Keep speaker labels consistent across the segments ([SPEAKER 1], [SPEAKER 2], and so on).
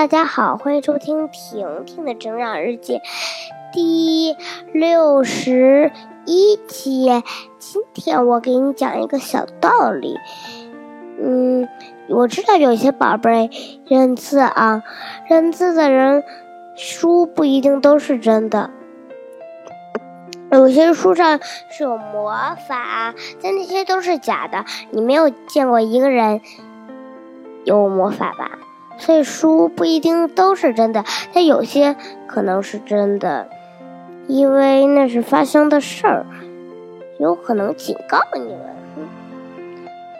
[SPEAKER 1] 大家好，欢迎收听婷婷的成长日记第六十一期。今天我给你讲一个小道理。嗯，我知道有些宝贝认字啊，认字的人书不一定都是真的，有些书上是有魔法，但那些都是假的。你没有见过一个人有魔法吧？所以书不一定都是真的，但有些可能是真的，因为那是发生的事儿，有可能警告你们。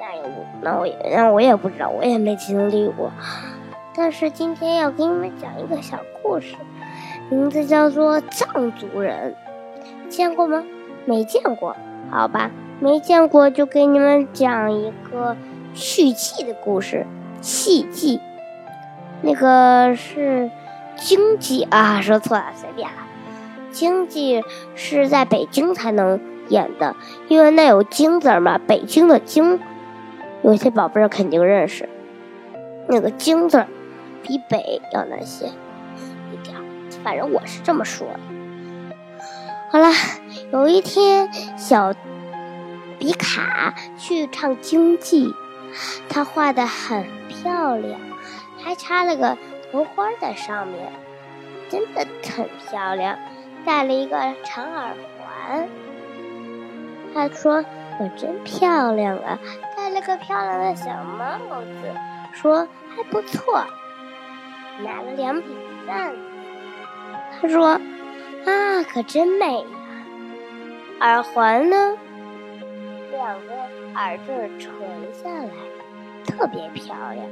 [SPEAKER 1] 那也那我也那我也不知道，我也没经历过。但是今天要给你们讲一个小故事，名字叫做《藏族人》，见过吗？没见过，好吧，没见过就给你们讲一个续记的故事，契记。那个是经济啊，说错了，随便了。经济是在北京才能演的，因为那有“京”字嘛，北京的“京”，有些宝贝儿肯定认识。那个“京”字比“北”要难写一点，反正我是这么说的。好了，有一天，小比卡去唱京剧，他画的很漂亮。还插了个头花在上面，真的很漂亮。戴了一个长耳环，他说：“我真漂亮啊！”戴了个漂亮的小帽子，说：“还不错。”拿了两柄扇子，他说：“啊，可真美呀！”耳环呢，两个耳坠垂下来，特别漂亮。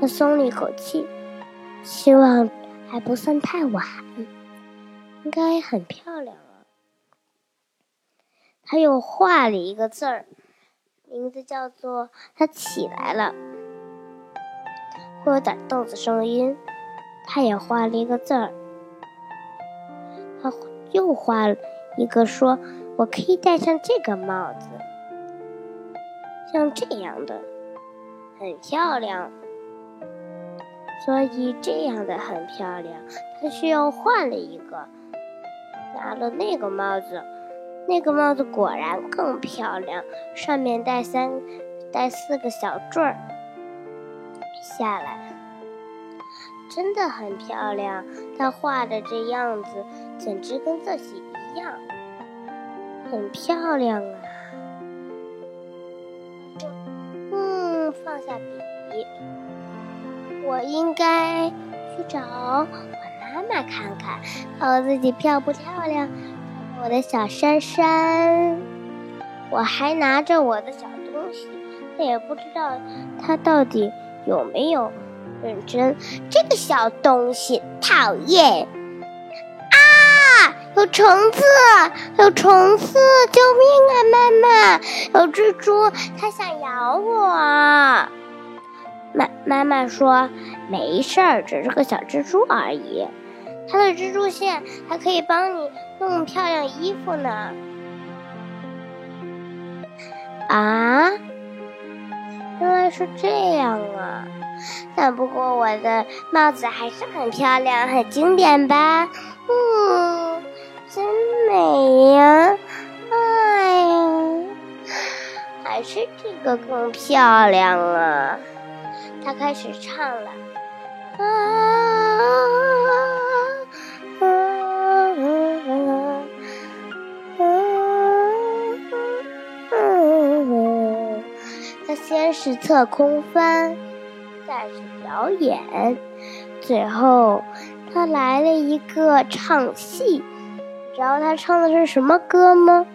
[SPEAKER 1] 他松了一口气，希望还不算太晚，应该很漂亮了。他又画了一个字儿，名字叫做“他起来了”，会有点豆子声音。他也画了一个字儿，他又画了一个，说我可以戴上这个帽子，像这样的，很漂亮。所以这样的很漂亮，他需要换了一个，拿了那个帽子，那个帽子果然更漂亮，上面带三带四个小坠儿，下来，真的很漂亮。他画的这样子简直跟自己一样，很漂亮啊。嗯，放下笔。我应该去找我妈妈看看，看我自己漂不漂亮。我的小珊珊，我还拿着我的小东西，但也不知道它到底有没有认真。这个小东西讨厌啊！有虫子，有虫子！救命啊，妈妈！有蜘蛛，它想咬我。妈妈妈说：“没事儿，只是个小蜘蛛而已。它的蜘蛛线还可以帮你弄漂亮衣服呢。”啊，原来是这样啊！但不过我的帽子还是很漂亮，很经典吧？嗯，真美呀！哎呀，还是这个更漂亮啊！他开始唱了，啊啊啊！他先是侧空翻，再是表演，最后他来了一个唱戏。你知道他唱的是什么歌吗？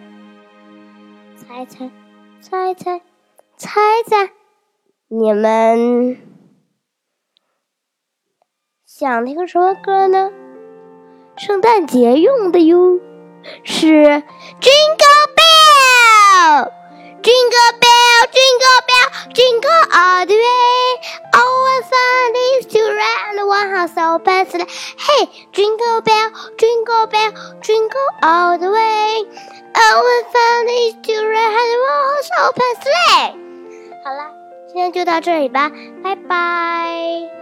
[SPEAKER 1] 猜猜，猜猜，猜猜。你们想听什么歌呢？圣诞节用的哟，是 Jingle Bell，Jingle Bell，Jingle Bell，Jingle all the way。Oh, what fun it is to ride in one horse open sleigh! Hey, Jingle Bell，Jingle Bell，Jingle all the way. Oh, what fun it is to ride in one horse open sleigh! 好了。今天就到这里吧，拜拜。